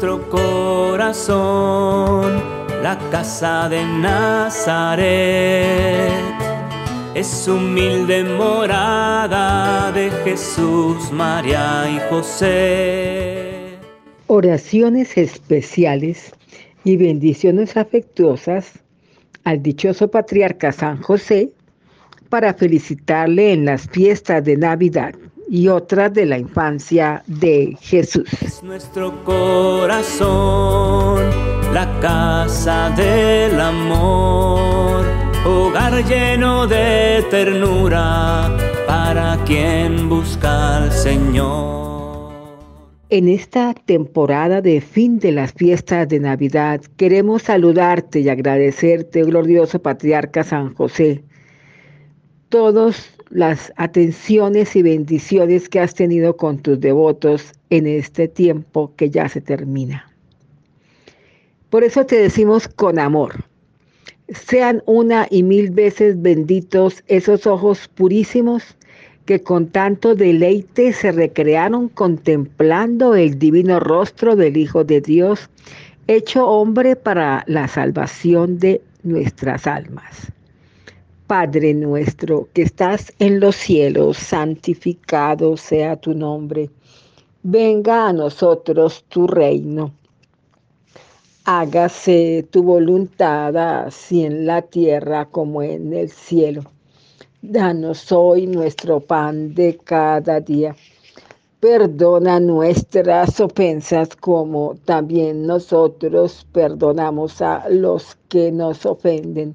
es nuestro corazón, la casa de Nazaret. Es humilde morada de Jesús, María y José. Oraciones especiales y bendiciones afectuosas al dichoso patriarca San José para felicitarle en las fiestas de Navidad y otras de la infancia de Jesús. Es nuestro corazón, la casa del amor, hogar lleno de ternura para quien busca al Señor. En esta temporada de fin de las fiestas de Navidad, queremos saludarte y agradecerte, glorioso patriarca San José, todas las atenciones y bendiciones que has tenido con tus devotos en este tiempo que ya se termina. Por eso te decimos con amor, sean una y mil veces benditos esos ojos purísimos que con tanto deleite se recrearon contemplando el divino rostro del Hijo de Dios, hecho hombre para la salvación de nuestras almas. Padre nuestro que estás en los cielos, santificado sea tu nombre. Venga a nosotros tu reino. Hágase tu voluntad así en la tierra como en el cielo. Danos hoy nuestro pan de cada día. Perdona nuestras ofensas como también nosotros perdonamos a los que nos ofenden.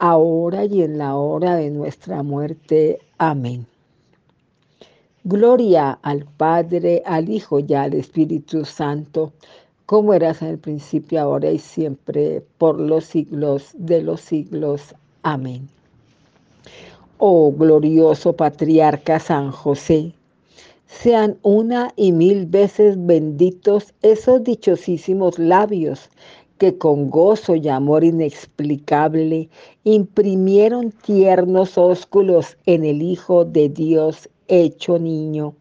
ahora y en la hora de nuestra muerte. Amén. Gloria al Padre, al Hijo y al Espíritu Santo, como eras en el principio, ahora y siempre, por los siglos de los siglos. Amén oh glorioso patriarca San José, sean una y mil veces benditos esos dichosísimos labios que con gozo y amor inexplicable imprimieron tiernos ósculos en el Hijo de Dios hecho niño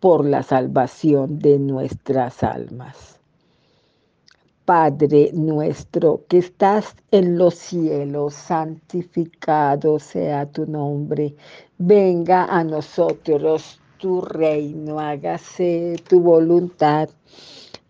por la salvación de nuestras almas. Padre nuestro que estás en los cielos, santificado sea tu nombre. Venga a nosotros tu reino, hágase tu voluntad,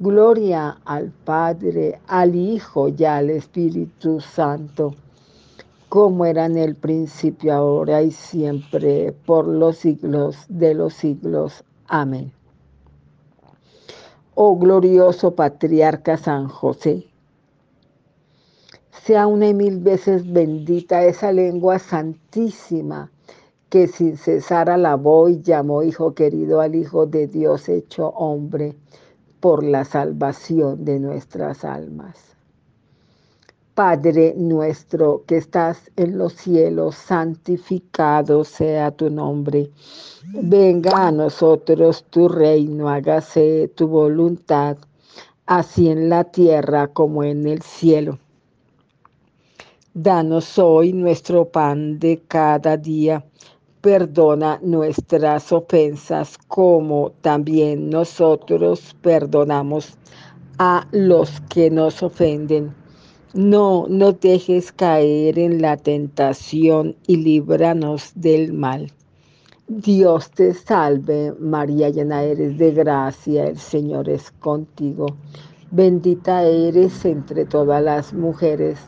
Gloria al Padre, al Hijo y al Espíritu Santo, como era en el principio, ahora y siempre, por los siglos de los siglos. Amén oh glorioso patriarca San José. Sea una y mil veces bendita esa lengua santísima que sin cesar alabó y llamó Hijo querido al Hijo de Dios hecho hombre por la salvación de nuestras almas. Padre nuestro que estás en los cielos, santificado sea tu nombre. Venga a nosotros tu reino, hágase tu voluntad, así en la tierra como en el cielo. Danos hoy nuestro pan de cada día. Perdona nuestras ofensas como también nosotros perdonamos a los que nos ofenden. No nos dejes caer en la tentación y líbranos del mal. Dios te salve, María llena eres de gracia, el Señor es contigo. Bendita eres entre todas las mujeres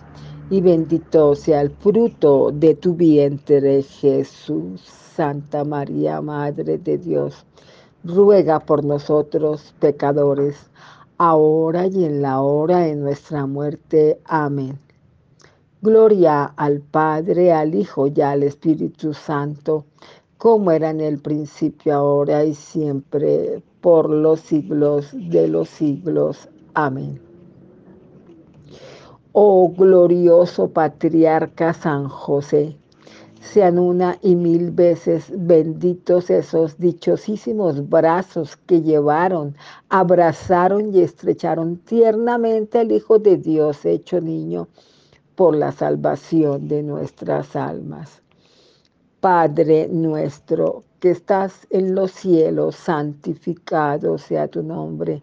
y bendito sea el fruto de tu vientre, Jesús. Santa María, Madre de Dios, ruega por nosotros pecadores, ahora y en la hora de nuestra muerte. Amén. Gloria al Padre, al Hijo y al Espíritu Santo, como era en el principio, ahora y siempre, por los siglos de los siglos. Amén. Oh glorioso patriarca San José, sean una y mil veces benditos esos dichosísimos brazos que llevaron, abrazaron y estrecharon tiernamente al Hijo de Dios hecho niño por la salvación de nuestras almas. Padre nuestro que estás en los cielos, santificado sea tu nombre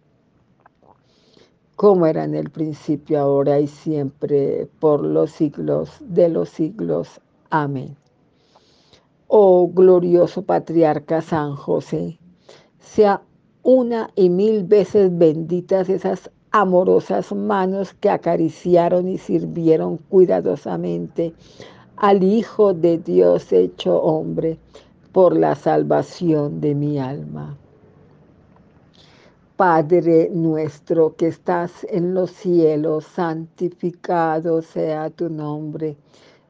como era en el principio, ahora y siempre, por los siglos de los siglos. Amén. Oh glorioso patriarca San José, sea una y mil veces benditas esas amorosas manos que acariciaron y sirvieron cuidadosamente al Hijo de Dios hecho hombre por la salvación de mi alma. Padre nuestro que estás en los cielos, santificado sea tu nombre.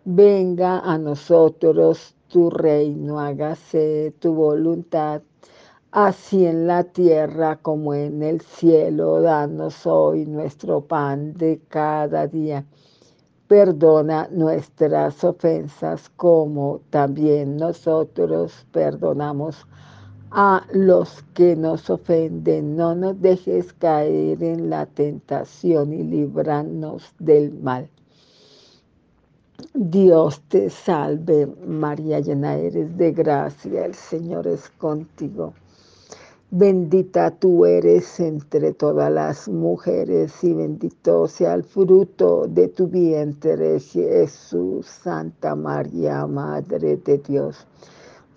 Venga a nosotros tu reino, hágase tu voluntad, así en la tierra como en el cielo. Danos hoy nuestro pan de cada día. Perdona nuestras ofensas como también nosotros perdonamos los que nos ofenden. No nos dejes caer en la tentación y líbranos del mal. Dios te salve, María llena eres de gracia, el Señor es contigo. Bendita tú eres entre todas las mujeres y bendito sea el fruto de tu vientre, Jesús, Santa María, Madre de Dios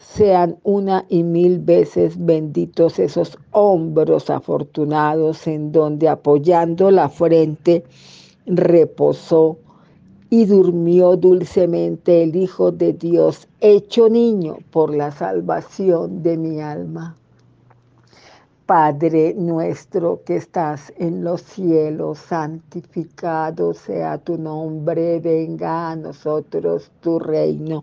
sean una y mil veces benditos esos hombros afortunados en donde apoyando la frente reposó y durmió dulcemente el Hijo de Dios, hecho niño por la salvación de mi alma. Padre nuestro que estás en los cielos, santificado sea tu nombre, venga a nosotros tu reino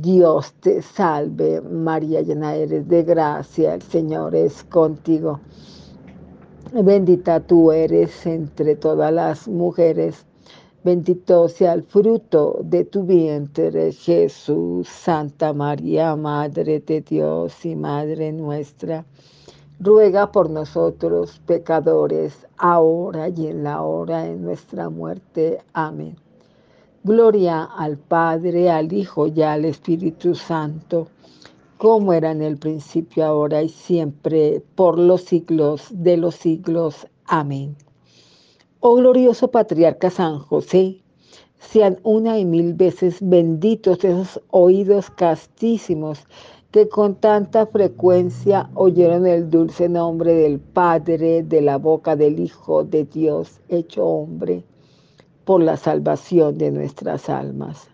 Dios te salve, María llena eres de gracia, el Señor es contigo. Bendita tú eres entre todas las mujeres, bendito sea el fruto de tu vientre, Jesús, Santa María, Madre de Dios y Madre nuestra ruega por nosotros pecadores, ahora y en la hora de nuestra muerte. Amén. Gloria al Padre, al Hijo y al Espíritu Santo, como era en el principio, ahora y siempre, por los siglos de los siglos. Amén. Oh glorioso patriarca San José, sean una y mil veces benditos esos oídos castísimos que con tanta frecuencia oyeron el dulce nombre del Padre de la boca del Hijo de Dios hecho hombre por la salvación de nuestras almas.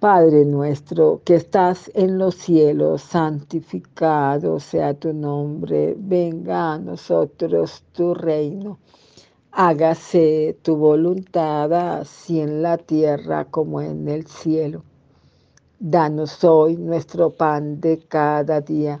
Padre nuestro que estás en los cielos, santificado sea tu nombre, venga a nosotros tu reino, hágase tu voluntad así en la tierra como en el cielo. Danos hoy nuestro pan de cada día.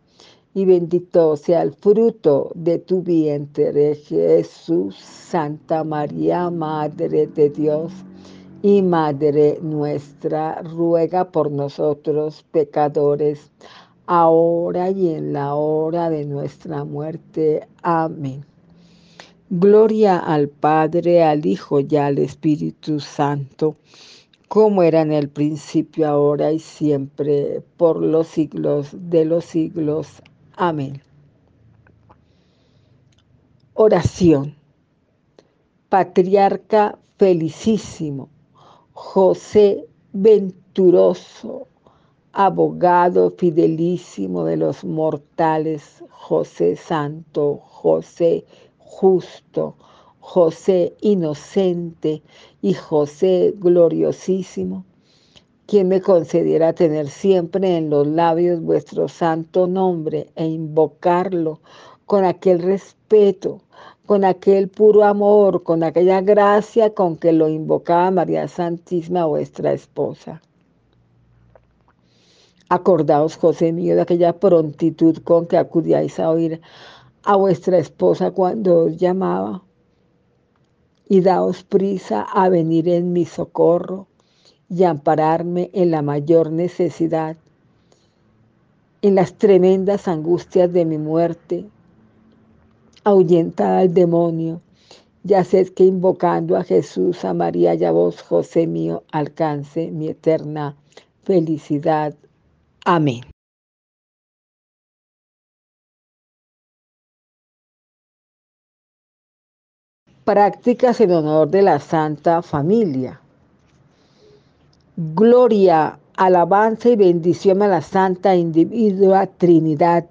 y bendito sea el fruto de tu vientre, Jesús, Santa María, Madre de Dios y Madre nuestra, ruega por nosotros pecadores, ahora y en la hora de nuestra muerte. Amén. Gloria al Padre, al Hijo y al Espíritu Santo como era en el principio, ahora y siempre, por los siglos de los siglos. Amén. Oración. Patriarca felicísimo, José venturoso, abogado fidelísimo de los mortales, José santo, José justo, José inocente y José gloriosísimo, quien me concediera tener siempre en los labios vuestro santo nombre e invocarlo con aquel respeto, con aquel puro amor, con aquella gracia con que lo invocaba María Santísima, vuestra esposa. Acordaos, José mío, de aquella prontitud con que acudíais a oír a vuestra esposa cuando os llamaba y daos prisa a venir en mi socorro y ampararme en la mayor necesidad, en las tremendas angustias de mi muerte. Ahuyentad al demonio, ya sé que invocando a Jesús, a María y a vos, José mío, alcance mi eterna felicidad. Amén. Prácticas en honor de la Santa Familia. Gloria, alabanza y bendición a la Santa Individua Trinidad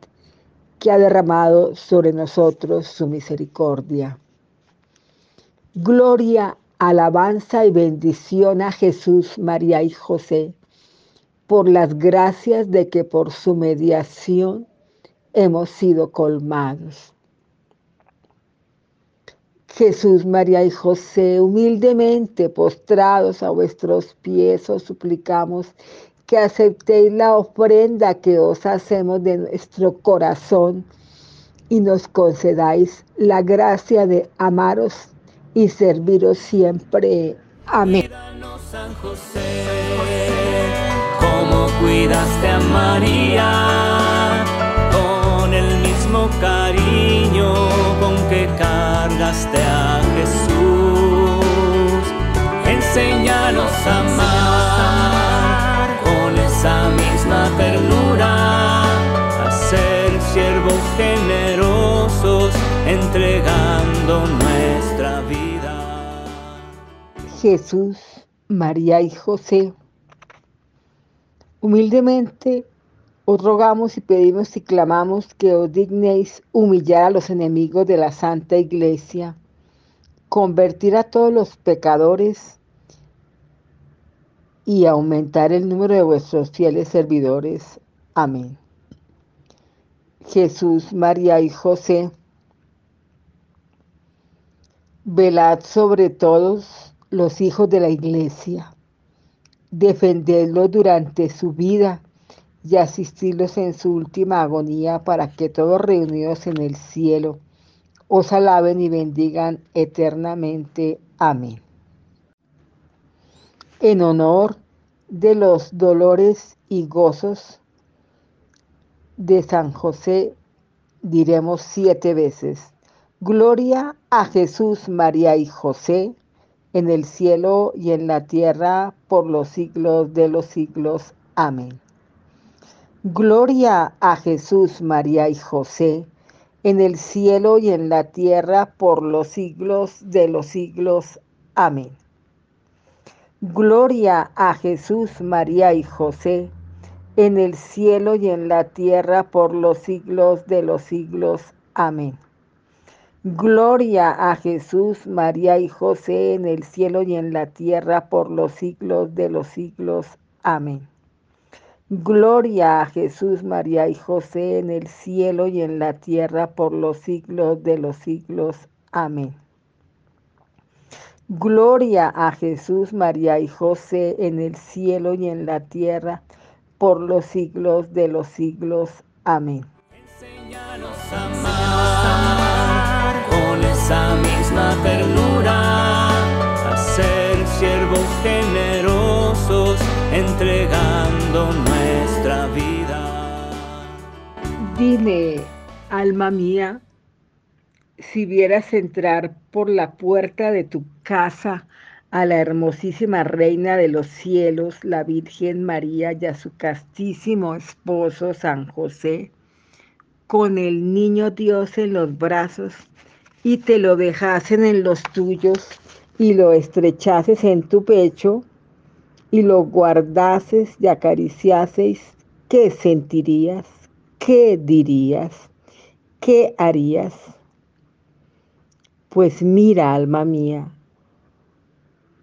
que ha derramado sobre nosotros su misericordia. Gloria, alabanza y bendición a Jesús, María y José, por las gracias de que por su mediación hemos sido colmados. Jesús, María y José, humildemente postrados a vuestros pies, os suplicamos que aceptéis la ofrenda que os hacemos de nuestro corazón y nos concedáis la gracia de amaros y serviros siempre. Amén. San José, cuidaste a María cargaste a Jesús. Enséñanos a amar con esa misma ternura, a ser siervos generosos, entregando nuestra vida. Jesús, María y José, humildemente os rogamos y pedimos y clamamos que os dignéis humillar a los enemigos de la Santa Iglesia, convertir a todos los pecadores y aumentar el número de vuestros fieles servidores. Amén. Jesús, María y José, velad sobre todos los hijos de la Iglesia, defendedlos durante su vida y asistirlos en su última agonía para que todos reunidos en el cielo os alaben y bendigan eternamente. Amén. En honor de los dolores y gozos de San José, diremos siete veces, Gloria a Jesús, María y José, en el cielo y en la tierra, por los siglos de los siglos. Amén. Gloria a Jesús, María y José, en el cielo y en la tierra por los siglos de los siglos. Amén. Gloria a Jesús, María y José, en el cielo y en la tierra por los siglos de los siglos. Amén. Gloria a Jesús, María y José, en el cielo y en la tierra por los siglos de los siglos. Amén. Gloria a Jesús, María y José en el cielo y en la tierra por los siglos de los siglos. Amén. Gloria a Jesús, María y José en el cielo y en la tierra por los siglos de los siglos. Amén. Enséñanos a amar con esa misma Dime, alma mía, si vieras entrar por la puerta de tu casa a la hermosísima Reina de los cielos, la Virgen María y a su castísimo esposo San José, con el niño Dios en los brazos, y te lo dejasen en los tuyos y lo estrechases en tu pecho, y lo guardases y acariciases, ¿qué sentirías? ¿Qué dirías? ¿Qué harías? Pues mira, alma mía,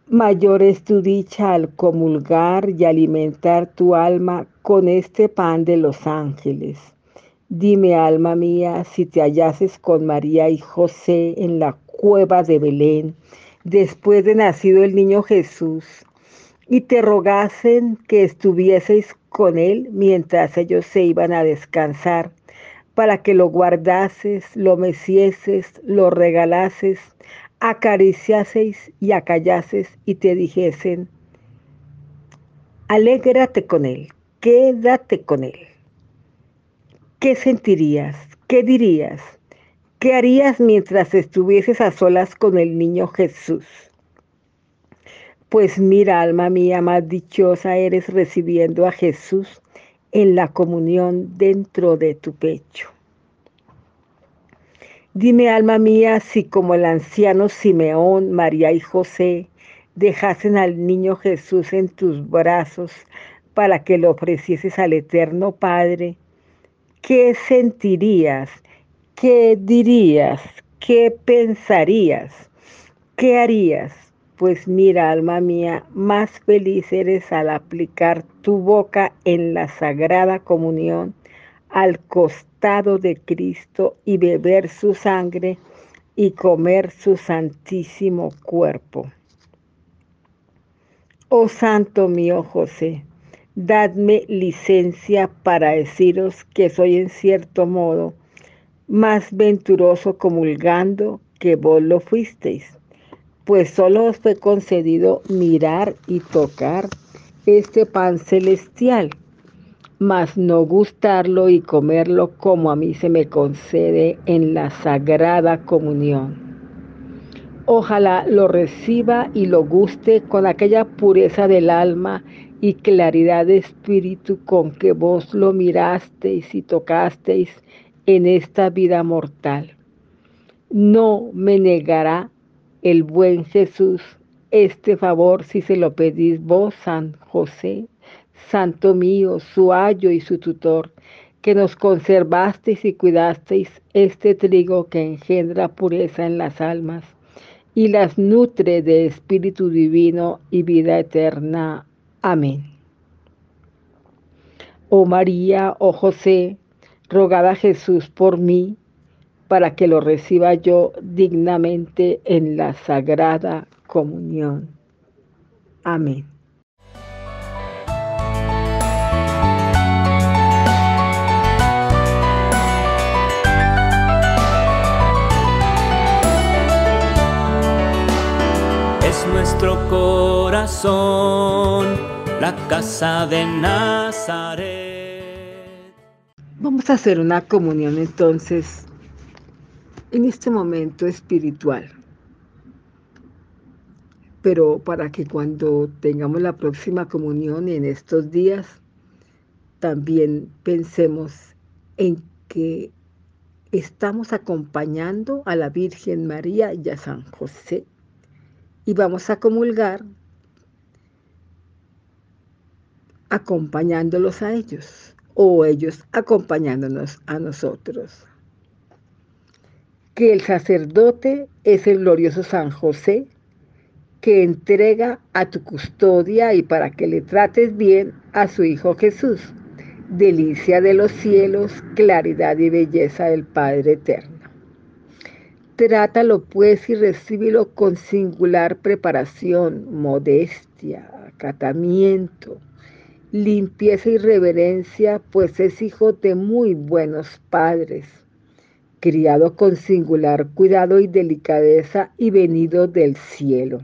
mayor es tu dicha al comulgar y alimentar tu alma con este pan de los ángeles. Dime, alma mía, si te hallases con María y José en la cueva de Belén, después de nacido el niño Jesús, y te rogasen que estuvieseis con él mientras ellos se iban a descansar, para que lo guardases, lo mecieses, lo regalases, acariciaseis y acallases y te dijesen, alégrate con él, quédate con él. ¿Qué sentirías? ¿Qué dirías? ¿Qué harías mientras estuvieses a solas con el niño Jesús? Pues mira, alma mía, más dichosa eres recibiendo a Jesús en la comunión dentro de tu pecho. Dime, alma mía, si como el anciano Simeón, María y José dejasen al niño Jesús en tus brazos para que lo ofrecieses al eterno Padre, ¿qué sentirías? ¿Qué dirías? ¿Qué pensarías? ¿Qué harías? Pues mira, alma mía, más feliz eres al aplicar tu boca en la sagrada comunión al costado de Cristo y beber su sangre y comer su santísimo cuerpo. Oh Santo mío José, dadme licencia para deciros que soy en cierto modo más venturoso comulgando que vos lo fuisteis pues solo os fue concedido mirar y tocar este pan celestial, mas no gustarlo y comerlo como a mí se me concede en la sagrada comunión. Ojalá lo reciba y lo guste con aquella pureza del alma y claridad de espíritu con que vos lo mirasteis y tocasteis en esta vida mortal. No me negará el buen Jesús este favor si se lo pedís vos, San José, Santo mío, su ayo y su tutor, que nos conservasteis y cuidasteis este trigo que engendra pureza en las almas y las nutre de espíritu divino y vida eterna. Amén. Oh María, oh José, rogad a Jesús por mí, para que lo reciba yo dignamente en la sagrada comunión. Amén. Es nuestro corazón, la casa de Nazaret. Vamos a hacer una comunión entonces en este momento espiritual pero para que cuando tengamos la próxima comunión en estos días, también pensemos en que estamos acompañando a la Virgen María y a San José y vamos a comulgar acompañándolos a ellos o ellos acompañándonos a nosotros. Que el sacerdote es el glorioso San José, que entrega a tu custodia y para que le trates bien a su Hijo Jesús, delicia de los cielos, claridad y belleza del Padre Eterno. Trátalo pues y recíbelo con singular preparación, modestia, acatamiento, limpieza y reverencia, pues es hijo de muy buenos padres, criado con singular cuidado y delicadeza y venido del cielo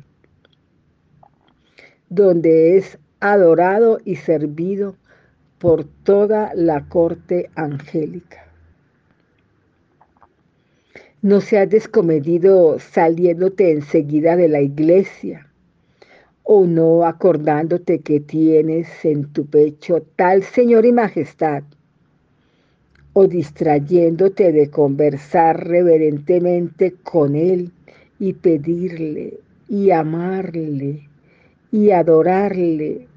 donde es adorado y servido por toda la corte angélica. No seas descomedido saliéndote enseguida de la iglesia o no acordándote que tienes en tu pecho tal Señor y Majestad, o distrayéndote de conversar reverentemente con Él y pedirle y amarle y adorarle.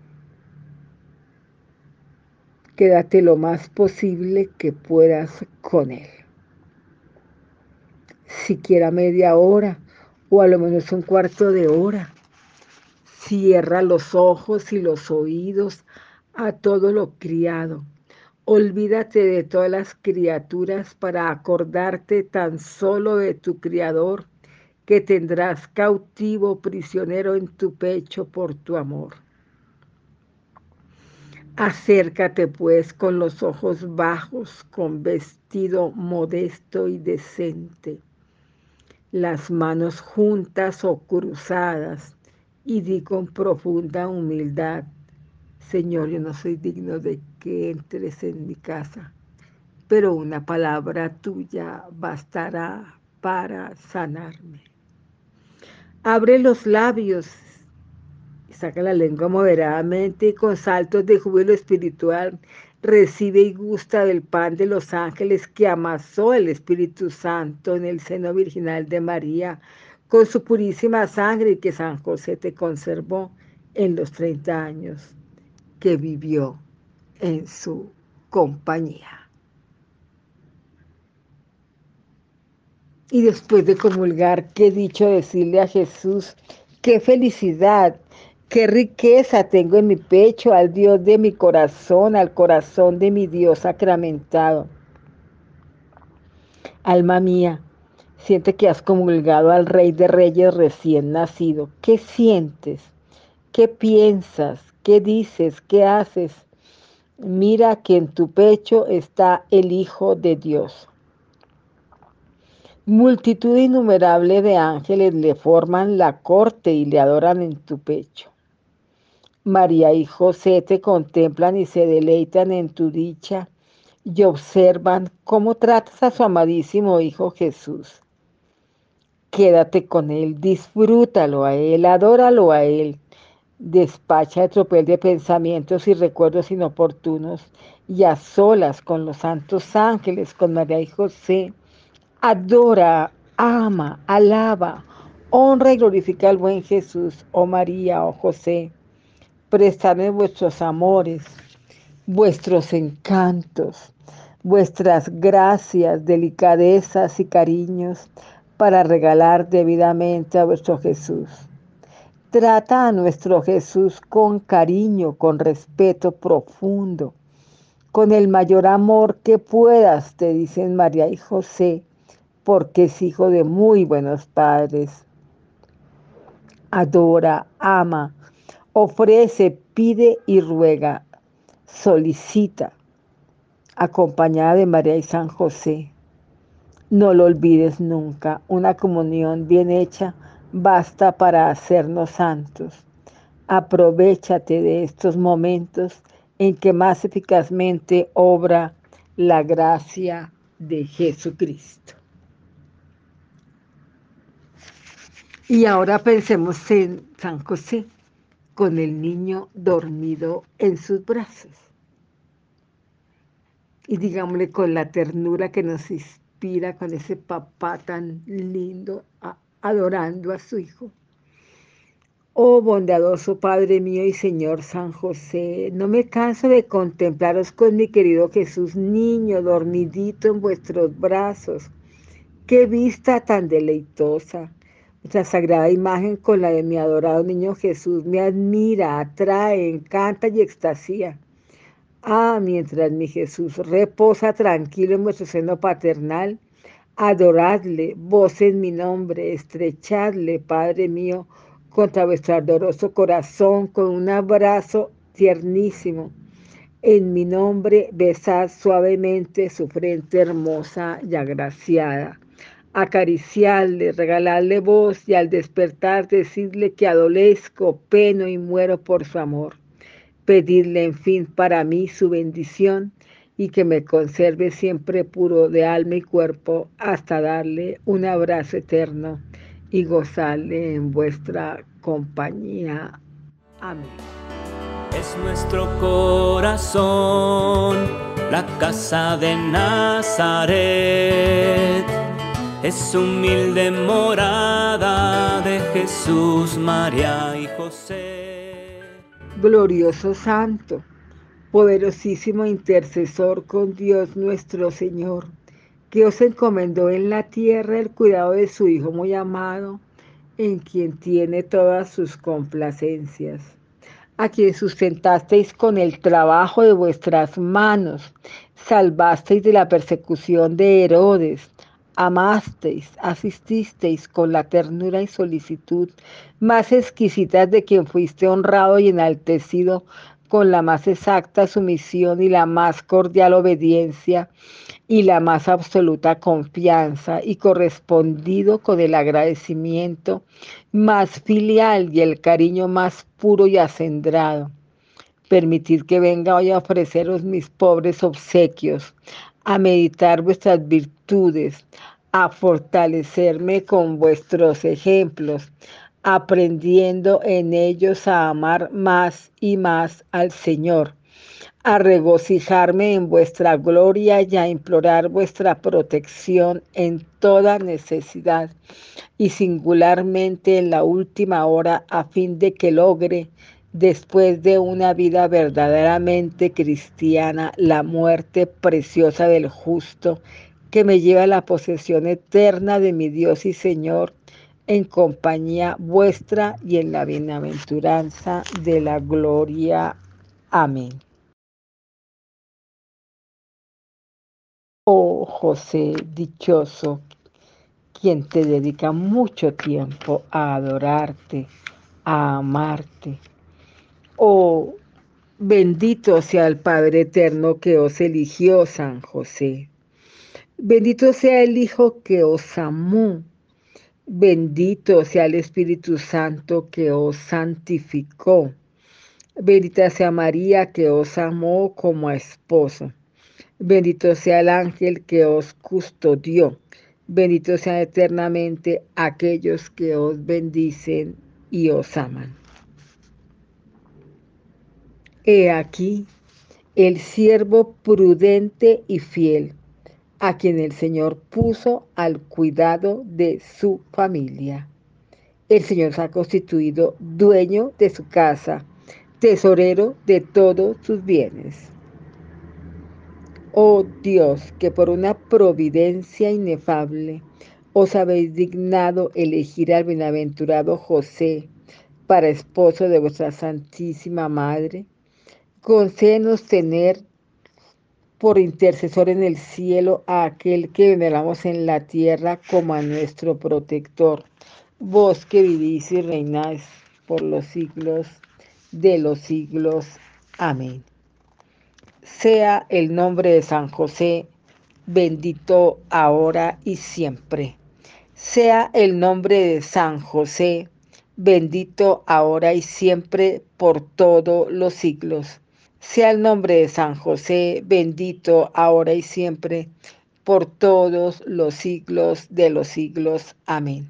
Quédate lo más posible que puedas con Él. Siquiera media hora o a lo menos un cuarto de hora. Cierra los ojos y los oídos a todo lo criado. Olvídate de todas las criaturas para acordarte tan solo de tu Criador que tendrás cautivo prisionero en tu pecho por tu amor. Acércate pues con los ojos bajos, con vestido modesto y decente, las manos juntas o cruzadas, y di con profunda humildad, Señor, yo no soy digno de que entres en mi casa, pero una palabra tuya bastará para sanarme. Abre los labios saca la lengua moderadamente y con saltos de júbilo espiritual recibe y gusta del pan de los ángeles que amasó el Espíritu Santo en el seno virginal de María con su purísima sangre que San José te conservó en los 30 años que vivió en su compañía. Y después de comulgar, qué dicho decirle a Jesús, qué felicidad, qué riqueza tengo en mi pecho al Dios de mi corazón, al corazón de mi Dios sacramentado. Alma mía, siente que has comulgado al Rey de Reyes recién nacido. ¿Qué sientes? ¿Qué piensas? ¿Qué dices? ¿Qué haces? Mira que en tu pecho está el Hijo de Dios. Multitud innumerable de ángeles le forman la corte y le adoran en tu pecho. María y José te contemplan y se deleitan en tu dicha y observan cómo tratas a su amadísimo Hijo Jesús. Quédate con Él, disfrútalo a Él, adóralo a Él. Despacha el tropel de pensamientos y recuerdos inoportunos y a solas con los santos ángeles, con María y José adora, ama, alaba, Honra y glorifica al buen Jesús, oh María, oh José. Prestadme vuestros amores, vuestros encantos, vuestras gracias, delicadezas y cariños para regalar debidamente a vuestro Jesús. Trata a nuestro Jesús con cariño, con respeto profundo, con el mayor amor que puedas, te dicen María y José, porque es hijo de muy buenos padres. Adora, ama, ofrece, pide y ruega, solicita, acompañada de María y San José. No lo olvides nunca, una comunión bien hecha basta para hacernos santos. Aprovechate de estos momentos en que más eficazmente obra la gracia de Jesucristo. Y ahora pensemos en San José con el niño dormido en sus brazos. Y digámosle con la ternura que nos inspira con ese papá tan lindo adorando a su hijo. Oh bondadoso Padre mío y Señor San José, no me canso de contemplaros con mi querido Jesús, niño dormidito en vuestros brazos. Qué vista tan deleitosa. Esa sagrada imagen con la de mi adorado niño Jesús me admira, atrae, encanta y extasía. Ah, mientras mi Jesús reposa tranquilo en vuestro seno paternal, adoradle, vos en mi nombre, estrechadle, Padre mío, contra vuestro ardoroso corazón con un abrazo tiernísimo. En mi nombre besad suavemente su frente hermosa y agraciada acariciarle, regalarle voz y al despertar decirle que adolezco, peno y muero por su amor. Pedirle, en fin, para mí su bendición y que me conserve siempre puro de alma y cuerpo hasta darle un abrazo eterno y gozarle en vuestra compañía. Amén. Es nuestro corazón, la casa de Nazaret es humilde morada de Jesús, María y José. Glorioso Santo, poderosísimo intercesor con Dios nuestro Señor, que os encomendó en la tierra el cuidado de su Hijo muy amado, en quien tiene todas sus complacencias a quien sustentasteis con el trabajo de vuestras manos, salvasteis de la persecución de Herodes, amasteis, asististeis con la ternura y solicitud más exquisitas de quien fuiste honrado y enaltecido con la más exacta sumisión y la más cordial obediencia y la más absoluta confianza y correspondido con el agradecimiento más filial y el cariño más puro y acendrado. Permitid que venga hoy a ofreceros mis pobres obsequios, a meditar vuestras virtudes, a fortalecerme con vuestros ejemplos, aprendiendo en ellos a amar más y más al Señor, a regocijarme en vuestra gloria y a implorar vuestra protección en toda necesidad y singularmente en la última hora a fin de que logre después de una vida verdaderamente cristiana, la muerte preciosa del justo, que me lleva a la posesión eterna de mi Dios y Señor, en compañía vuestra y en la bienaventuranza de la gloria. Amén. Oh José dichoso, quien te dedica mucho tiempo a adorarte, a amarte Oh, bendito sea el Padre Eterno que os eligió, San José. Bendito sea el Hijo que os amó. Bendito sea el Espíritu Santo que os santificó. Bendita sea María que os amó como esposo. Bendito sea el ángel que os custodió. Bendito sean eternamente aquellos que os bendicen y os aman. He aquí el siervo prudente y fiel, a quien el Señor puso al cuidado de su familia. El Señor se ha constituido dueño de su casa, tesorero de todos sus bienes. Oh Dios, que por una providencia inefable os habéis dignado elegir al bienaventurado José para esposo de vuestra Santísima Madre, concédenos tener por intercesor en el cielo a aquel que veneramos en la tierra como a nuestro protector. Vos que vivís y reináis por los siglos de los siglos. Amén. Sea el nombre de San José bendito ahora y siempre. Sea el nombre de San José bendito ahora y siempre por todos los siglos. Sea el nombre de San José bendito ahora y siempre por todos los siglos de los siglos. Amén.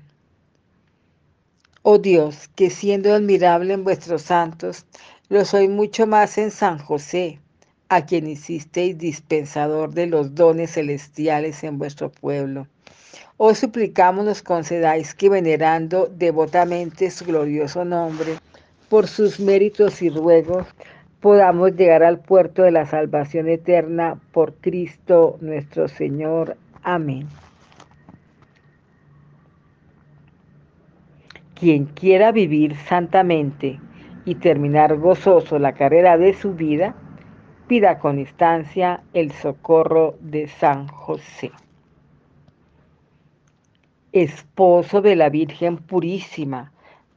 Oh Dios, que siendo admirable en vuestros santos, lo soy mucho más en San José, a quien hicisteis dispensador de los dones celestiales en vuestro pueblo Os suplicamos nos concedáis que venerando devotamente su glorioso nombre, por sus méritos y ruegos, podamos llegar al puerto de la salvación eterna por Cristo nuestro Señor. Amén. Quien quiera vivir santamente y terminar gozoso la carrera de su vida, pida con instancia el socorro de San José esposo de la Virgen Purísima,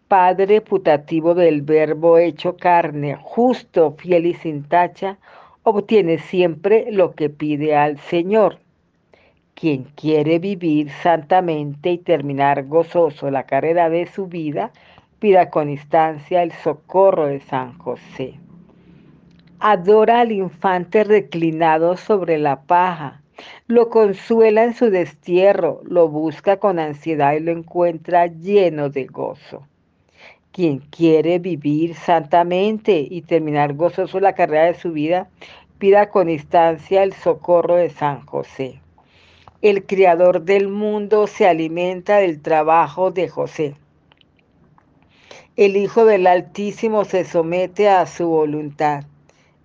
Padre putativo del Verbo hecho carne, justo, fiel y sin tacha, obtiene siempre lo que pide al Señor. Quien quiere vivir santamente y terminar gozoso la carrera de su vida, pida con instancia el socorro de San José. Adora al infante reclinado sobre la paja, lo consuela en su destierro, lo busca con ansiedad y lo encuentra lleno de gozo. Quien quiere vivir santamente y terminar gozoso la carrera de su vida, pida con instancia el socorro de San José. El Creador del mundo se alimenta del trabajo de José. El Hijo del Altísimo se somete a su voluntad.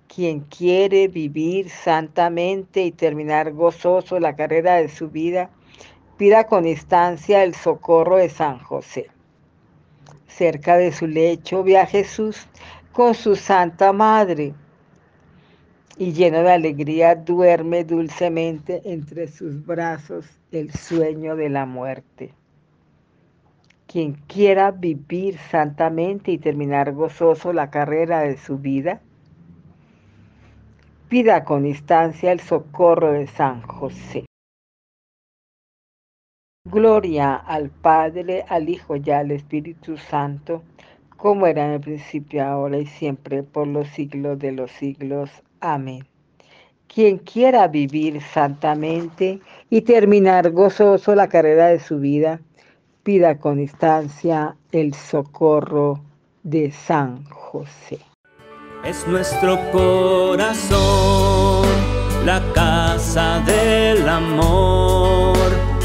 Quien quiere vivir santamente y terminar gozoso la carrera de su vida, pida con instancia el socorro de San José. Cerca de su lecho ve a Jesús con su Santa Madre y lleno de alegría duerme dulcemente entre sus brazos el sueño de la muerte. Quien quiera vivir santamente y terminar gozoso la carrera de su vida, pida con instancia el socorro de San José. Gloria al Padre, al Hijo y al Espíritu Santo, como era en el principio, ahora y siempre, por los siglos de los siglos. Amén. Quien quiera vivir santamente y terminar gozoso la carrera de su vida, pida con instancia el socorro de San José es nuestro corazón, la casa del amor,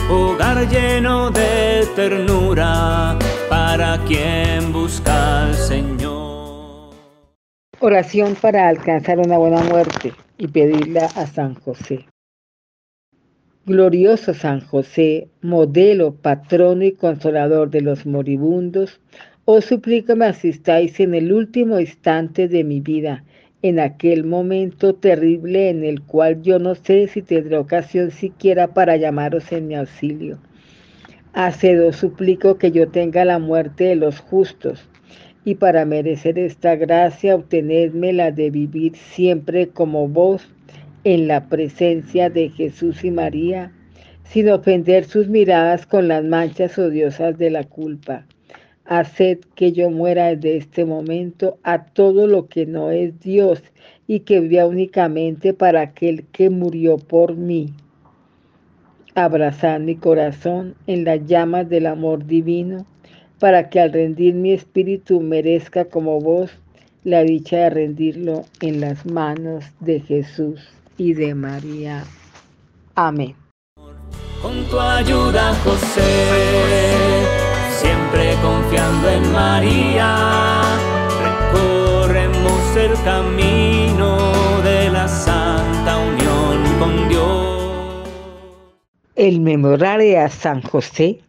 hogar lleno de ternura para quien busca al Señor. Oración para alcanzar una buena muerte y pedirla a San José. Glorioso San José, modelo, patrono y consolador de los moribundos, os suplico me asistáis en el último instante de mi vida, en aquel momento terrible en el cual yo no sé si tendré ocasión siquiera para llamaros en mi auxilio. Haced suplico que yo tenga la muerte de los justos, y para merecer esta gracia obtenedme la de vivir siempre como vos en la presencia de Jesús y María, sin ofender sus miradas con las manchas odiosas de la culpa Haced que yo muera desde este momento a todo lo que no es Dios y que viva únicamente para aquel que murió por mí. Abrazad mi corazón en las llamas del amor divino, para que al rendir mi espíritu merezca como vos la dicha de rendirlo en las manos de Jesús y de María. Amén. Con tu ayuda, José siempre confiando en María, recorremos el camino de la santa unión con Dios. El a San José,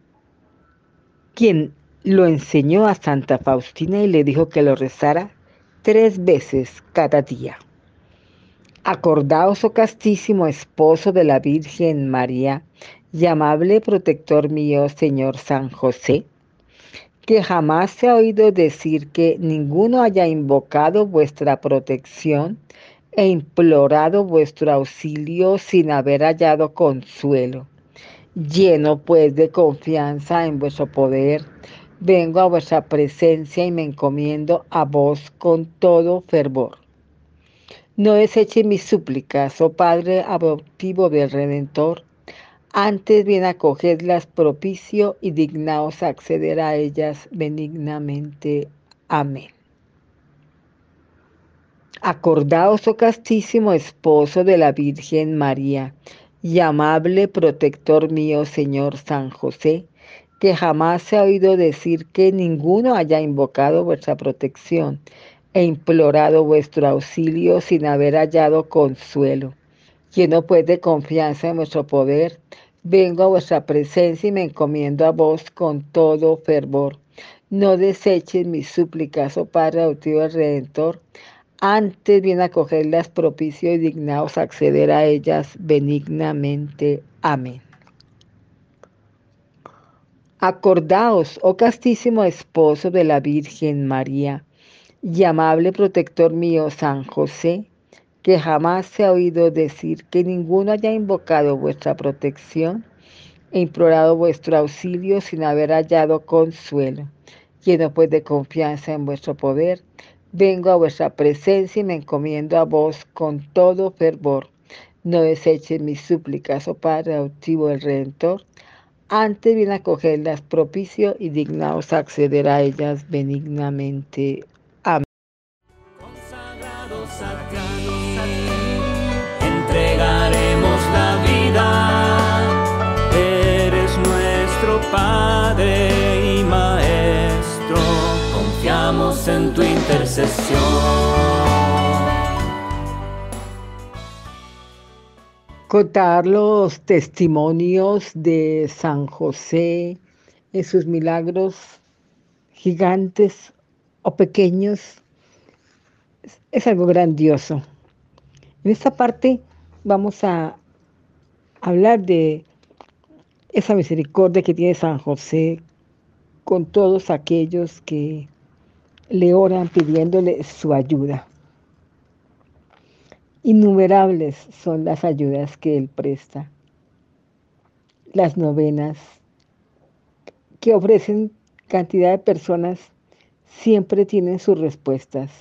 quien lo enseñó a Santa Faustina y le dijo que lo rezara tres veces cada día. Acordaos, oh castísimo esposo de la Virgen María, y amable protector mío, Señor San José, que jamás se ha oído decir que ninguno haya invocado vuestra protección e implorado vuestro auxilio sin haber hallado consuelo. Lleno pues de confianza en vuestro poder, vengo a vuestra presencia y me encomiendo a vos con todo fervor. No deseche mis súplicas, oh Padre adoptivo del Redentor, antes bien acogedlas propicio y dignaos acceder a ellas benignamente. Amén. Acordaos, oh castísimo esposo de la Virgen María, y amable protector mío, Señor San José, que jamás se ha oído decir que ninguno haya invocado vuestra protección e implorado vuestro auxilio sin haber hallado consuelo lleno pues de confianza en vuestro poder, vengo a vuestra presencia y me encomiendo a vos con todo fervor. No deseches mis súplicas, oh Padre adoptivo del Redentor, antes bien acogerlas propicio y dignaos acceder a ellas benignamente. Amén. Acordaos, oh castísimo esposo de la Virgen María, y amable protector mío San José, que jamás se ha oído decir que ninguno haya invocado vuestra protección e implorado vuestro auxilio sin haber hallado consuelo. Lleno pues de confianza en vuestro poder, vengo a vuestra presencia y me encomiendo a vos con todo fervor. No deseches mis súplicas, oh Padre adoptivo del Redentor, antes bien acogerlas propicio y dignaos acceder a ellas benignamente. Padre y Maestro, confiamos en tu intercesión. Contar los testimonios de San José en sus milagros gigantes o pequeños es algo grandioso. En esta parte vamos a hablar de esa misericordia que tiene San José con todos aquellos que le oran pidiéndole su ayuda. Innumerables son las ayudas que Él presta, las novenas que ofrecen cantidad de personas siempre tienen sus respuestas.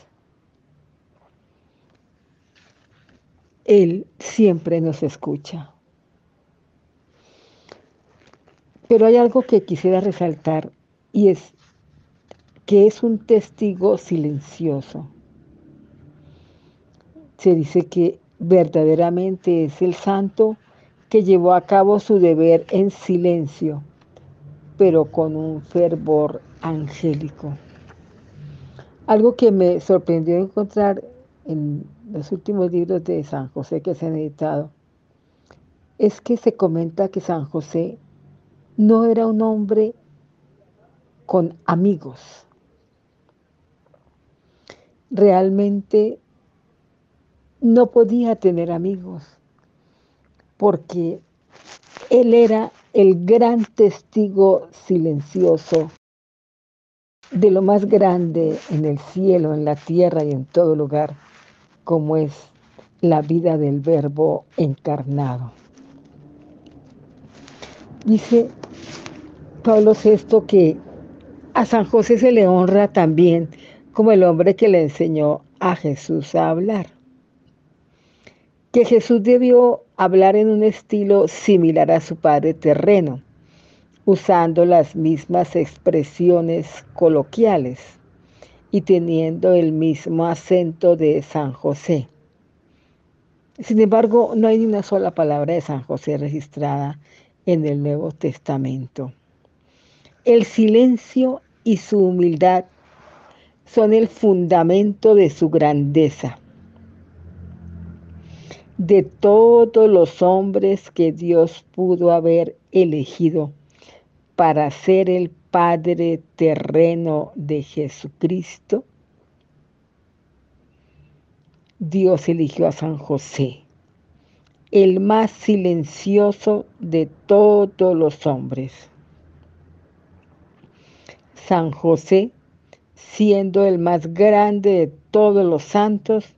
Él siempre nos escucha. Pero hay algo que quisiera resaltar y es que es un testigo silencioso. Se dice que verdaderamente es el santo que llevó a cabo su deber en silencio, pero con un fervor angélico. Algo que me sorprendió encontrar en los últimos libros de San José que se han editado es que se comenta que San José no era un hombre con amigos. Realmente no podía tener amigos porque él era el gran testigo silencioso de lo más grande en el cielo, en la tierra y en todo lugar, como es la vida del verbo encarnado. Dice Pablo VI que a San José se le honra también como el hombre que le enseñó a Jesús a hablar. Que Jesús debió hablar en un estilo similar a su padre terreno, usando las mismas expresiones coloquiales y teniendo el mismo acento de San José. Sin embargo, no hay ni una sola palabra de San José registrada en el Nuevo Testamento. El silencio y su humildad son el fundamento de su grandeza. De todos los hombres que Dios pudo haber elegido para ser el Padre terreno de Jesucristo, Dios eligió a San José, el más silencioso de todos los hombres. San José, siendo el más grande de todos los santos,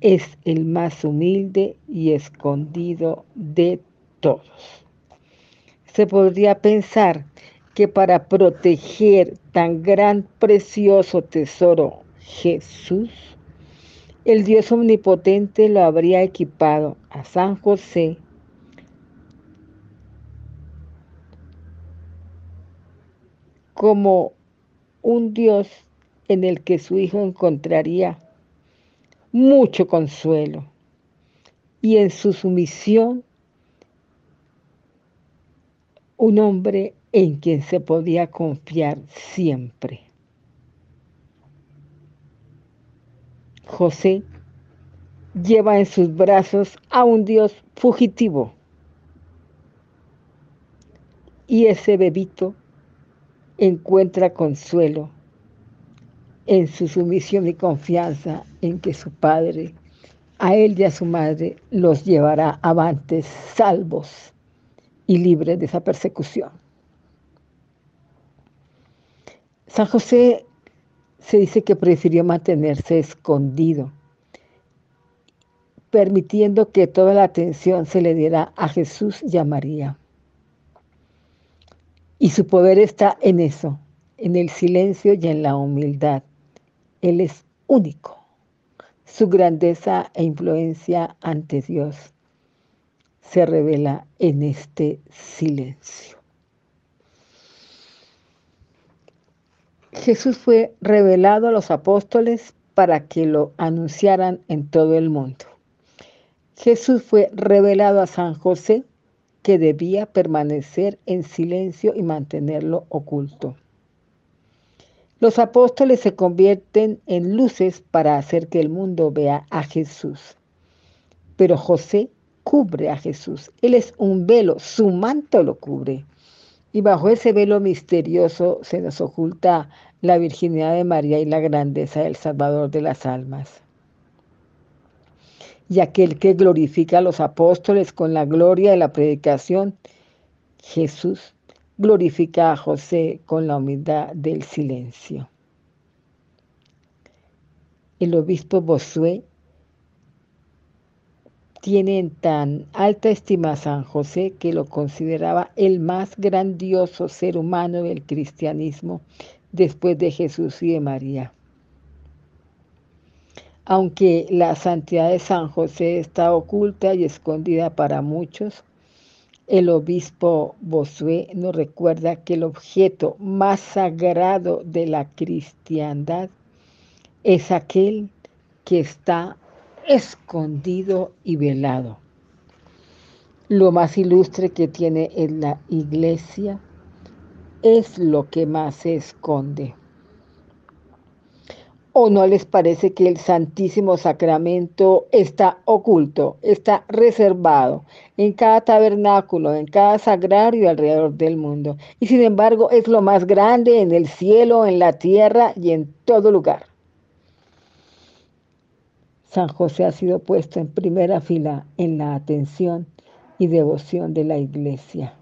es el más humilde y escondido de todos. Se podría pensar que para proteger tan gran precioso tesoro Jesús, el Dios omnipotente lo habría equipado a San José como un Dios en el que su hijo encontraría mucho consuelo y en su sumisión un hombre en quien se podía confiar siempre. José lleva en sus brazos a un Dios fugitivo. Y ese bebito encuentra consuelo en su sumisión y confianza en que su padre, a él y a su madre, los llevará avantes salvos y libres de esa persecución. San José se dice que prefirió mantenerse escondido, permitiendo que toda la atención se le diera a Jesús y a María. Y su poder está en eso, en el silencio y en la humildad. Él es único. Su grandeza e influencia ante Dios se revela en este silencio. Jesús fue revelado a los apóstoles para que lo anunciaran en todo el mundo. Jesús fue revelado a San José que debía permanecer en silencio y mantenerlo oculto. Los apóstoles se convierten en luces para hacer que el mundo vea a Jesús. Pero José cubre a Jesús. Él es un velo, su manto lo cubre. Y bajo ese velo misterioso se nos oculta la virginidad de María y la grandeza del Salvador de las almas. Y aquel que glorifica a los apóstoles con la gloria de la predicación, Jesús glorifica a José con la humildad del silencio. El obispo Bosué tiene en tan alta estima a San José que lo consideraba el más grandioso ser humano del cristianismo después de Jesús y de María. Aunque la santidad de San José está oculta y escondida para muchos, el obispo Bosué nos recuerda que el objeto más sagrado de la cristiandad es aquel que está escondido y velado. Lo más ilustre que tiene en la iglesia es lo que más se esconde. ¿O no les parece que el Santísimo Sacramento está oculto, está reservado en cada tabernáculo, en cada sagrario alrededor del mundo? Y sin embargo es lo más grande en el cielo, en la tierra y en todo lugar. San José ha sido puesto en primera fila en la atención y devoción de la iglesia.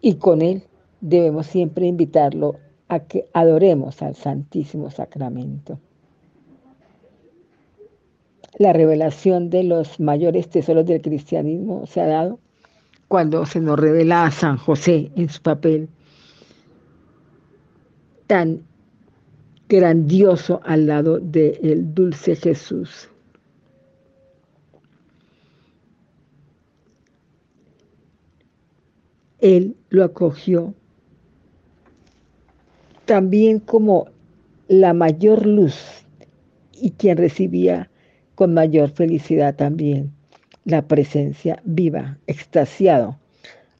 Y con él debemos siempre invitarlo a que adoremos al Santísimo Sacramento. La revelación de los mayores tesoros del cristianismo se ha dado cuando se nos revela a San José en su papel tan grandioso al lado del dulce Jesús. Él lo acogió también como la mayor luz y quien recibía con mayor felicidad también la presencia viva, extasiado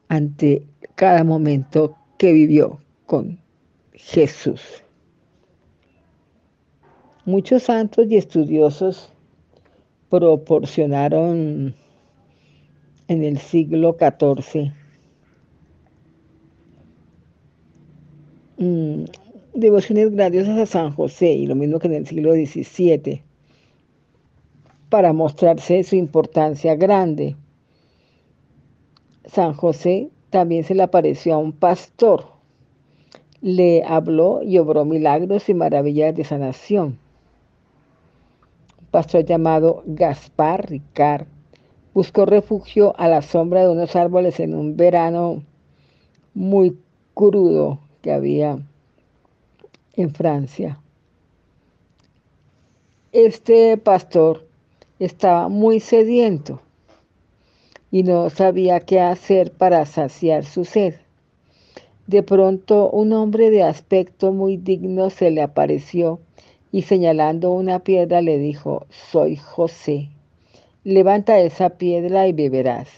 ante cada momento que vivió con Jesús. Muchos santos y estudiosos proporcionaron en el siglo XIV mm, devociones grandiosas a San José y lo mismo que en el siglo XVII para mostrarse su importancia grande. San José también se le apareció a un pastor, le habló y obró milagros y maravillas de sanación. Un pastor llamado Gaspar Ricard buscó refugio a la sombra de unos árboles en un verano muy crudo que había en Francia. Este pastor estaba muy sediento y no sabía qué hacer para saciar su sed. De pronto un hombre de aspecto muy digno se le apareció y señalando una piedra le dijo, soy José, levanta esa piedra y beberás.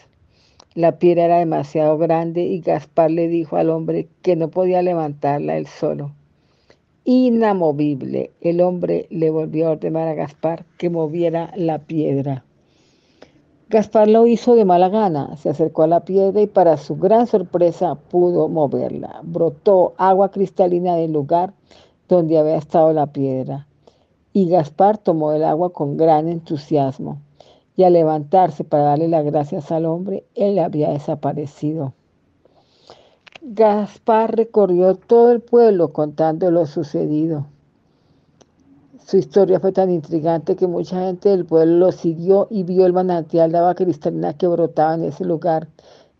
La piedra era demasiado grande y Gaspar le dijo al hombre que no podía levantarla él solo. Inamovible, el hombre le volvió a ordenar a Gaspar que moviera la piedra. Gaspar lo hizo de mala gana, se acercó a la piedra y para su gran sorpresa pudo moverla. Brotó agua cristalina del lugar donde había estado la piedra. Y Gaspar tomó el agua con gran entusiasmo. Y al levantarse para darle las gracias al hombre, él había desaparecido. Gaspar recorrió todo el pueblo contando lo sucedido. Su historia fue tan intrigante que mucha gente del pueblo lo siguió y vio el manantial de agua cristalina que brotaba en ese lugar,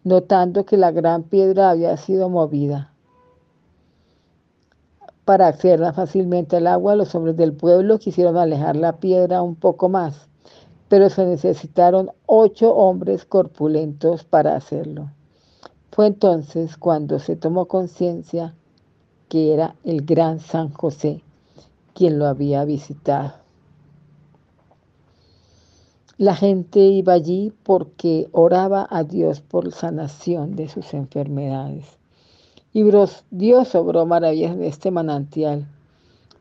notando que la gran piedra había sido movida. Para acceder fácilmente al agua, los hombres del pueblo quisieron alejar la piedra un poco más, pero se necesitaron ocho hombres corpulentos para hacerlo. Fue entonces cuando se tomó conciencia que era el gran San José quien lo había visitado. La gente iba allí porque oraba a Dios por sanación de sus enfermedades. Y Dios obró maravillas de este manantial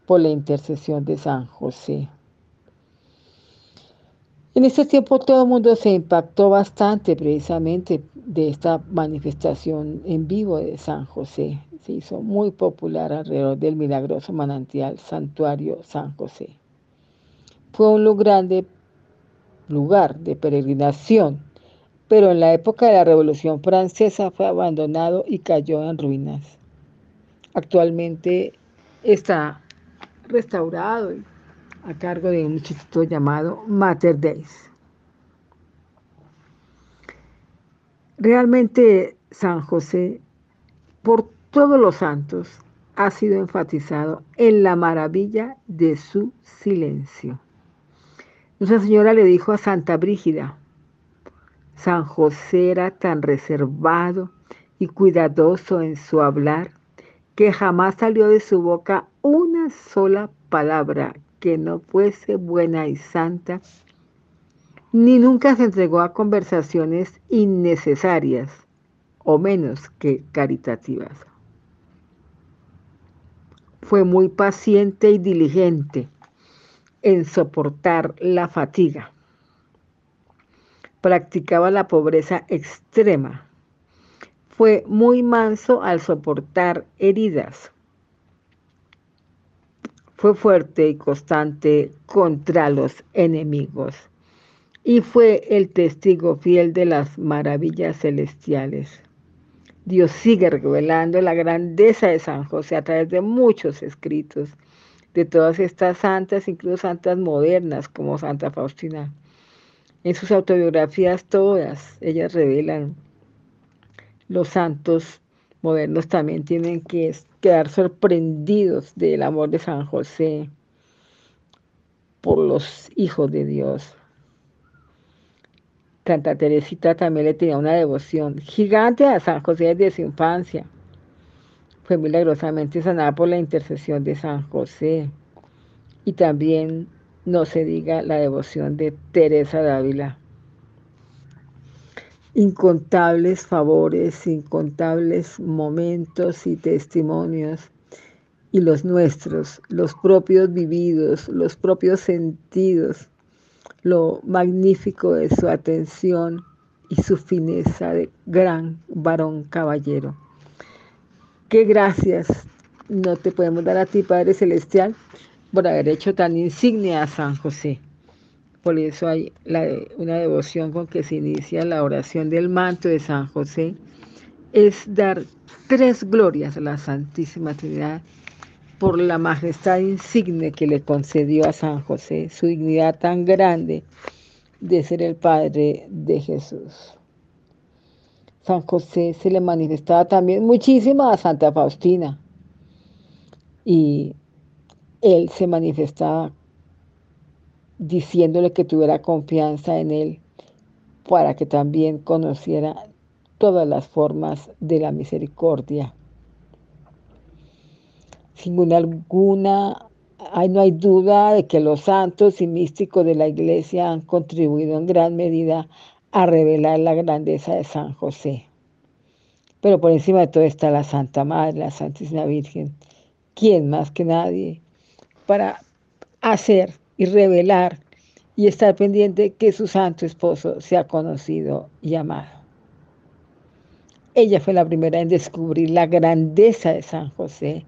por la intercesión de San José. En ese tiempo todo el mundo se impactó bastante precisamente de esta manifestación en vivo de San José se hizo muy popular alrededor del milagroso manantial Santuario San José. Fue un lugar de, lugar de peregrinación, pero en la época de la Revolución Francesa fue abandonado y cayó en ruinas. Actualmente está restaurado a cargo de un instituto llamado Mater Deis. Realmente San José, por todos los santos ha sido enfatizado en la maravilla de su silencio. Nuestra Señora le dijo a Santa Brígida, San José era tan reservado y cuidadoso en su hablar que jamás salió de su boca una sola palabra que no fuese buena y santa, ni nunca se entregó a conversaciones innecesarias o menos que caritativas fue muy paciente y diligente en soportar la fatiga. Practicaba la pobreza extrema. Fue muy manso al soportar heridas. Fue fuerte y constante contra los enemigos y fue el testigo fiel de las maravillas celestiales. Dios sigue revelando la grandeza de San José a través de muchos escritos, de todas estas santas, incluso santas modernas como Santa Faustina. En sus autobiografías todas, ellas revelan, los santos modernos también tienen que quedar sorprendidos del amor de San José por los hijos de Dios. Santa Teresita también le tenía una devoción gigante a San José desde su infancia. Fue milagrosamente sanada por la intercesión de San José. Y también no se diga la devoción de Teresa Dávila. Incontables favores, incontables momentos y testimonios, y los nuestros, los propios vividos, los propios sentidos, lo magnífico de su atención y su fineza de gran varón caballero. Qué gracias no te podemos dar a ti, Padre Celestial, por haber hecho tan insignia a San José. Por eso hay una devoción con que se inicia la oración del manto de San José. Es dar tres glorias a la Santísima Trinidad por la majestad insigne que le concedió a San José, su dignidad tan grande de ser el Padre de Jesús. San José se le manifestaba también muchísimo a Santa Faustina y él se manifestaba diciéndole que tuviera confianza en él para que también conociera todas las formas de la misericordia. Sin alguna, no hay duda de que los santos y místicos de la iglesia han contribuido en gran medida a revelar la grandeza de San José. Pero por encima de todo está la Santa Madre, la Santísima Virgen. ¿Quién más que nadie? Para hacer y revelar y estar pendiente que su santo esposo sea conocido y amado. Ella fue la primera en descubrir la grandeza de San José.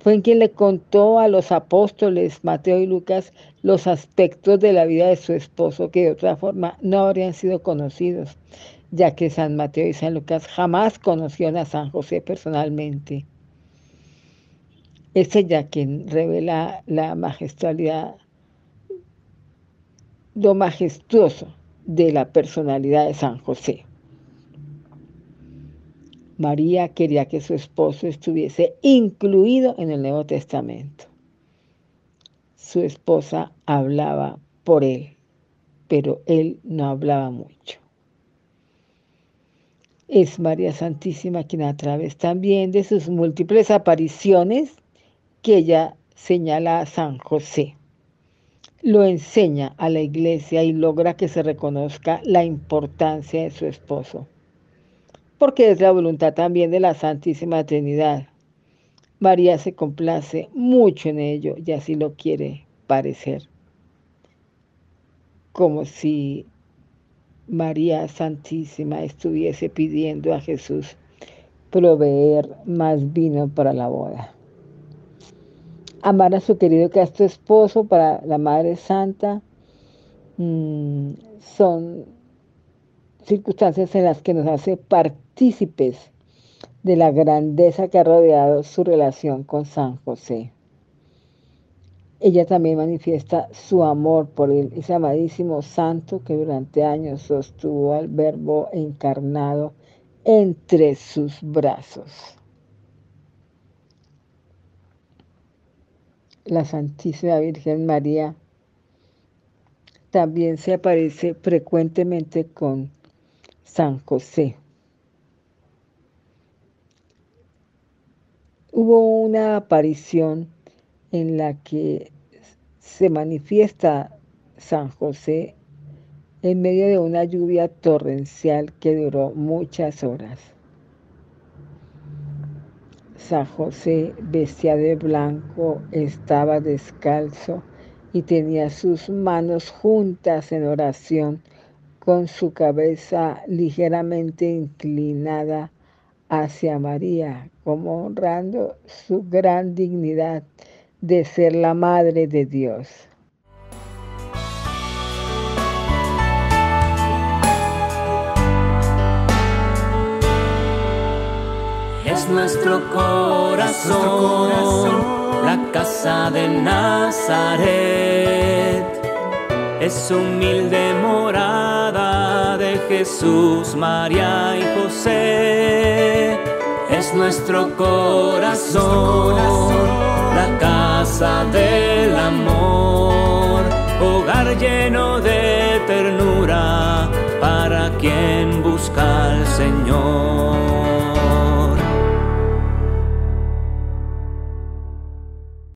Fue en quien le contó a los apóstoles Mateo y Lucas los aspectos de la vida de su esposo que de otra forma no habrían sido conocidos, ya que San Mateo y San Lucas jamás conocieron a San José personalmente. Es ella quien revela la magistralidad lo majestuoso de la personalidad de San José. María quería que su esposo estuviese incluido en el Nuevo Testamento. Su esposa hablaba por él, pero él no hablaba mucho. Es María Santísima quien a través también de sus múltiples apariciones que ella señala a San José lo enseña a la iglesia y logra que se reconozca la importancia de su esposo. Porque es la voluntad también de la Santísima Trinidad. María se complace mucho en ello y así lo quiere parecer. Como si María Santísima estuviese pidiendo a Jesús proveer más vino para la boda amar a su querido casto esposo para la Madre Santa mm, son circunstancias en las que nos hace partícipes de la grandeza que ha rodeado su relación con San José. Ella también manifiesta su amor por él, ese amadísimo santo que durante años sostuvo al verbo encarnado entre sus brazos. La Santísima Virgen María también se aparece frecuentemente con San José. Hubo una aparición en la que se manifiesta San José en medio de una lluvia torrencial que duró muchas horas. San José vestía de blanco, estaba descalzo y tenía sus manos juntas en oración, con su cabeza ligeramente inclinada hacia María, como honrando su gran dignidad de ser la Madre de Dios. Nuestro corazón, la casa de Nazaret. Es humilde morada de Jesús, María y José. Es nuestro corazón, la casa del amor, hogar lleno de ternura para quien busca al Señor.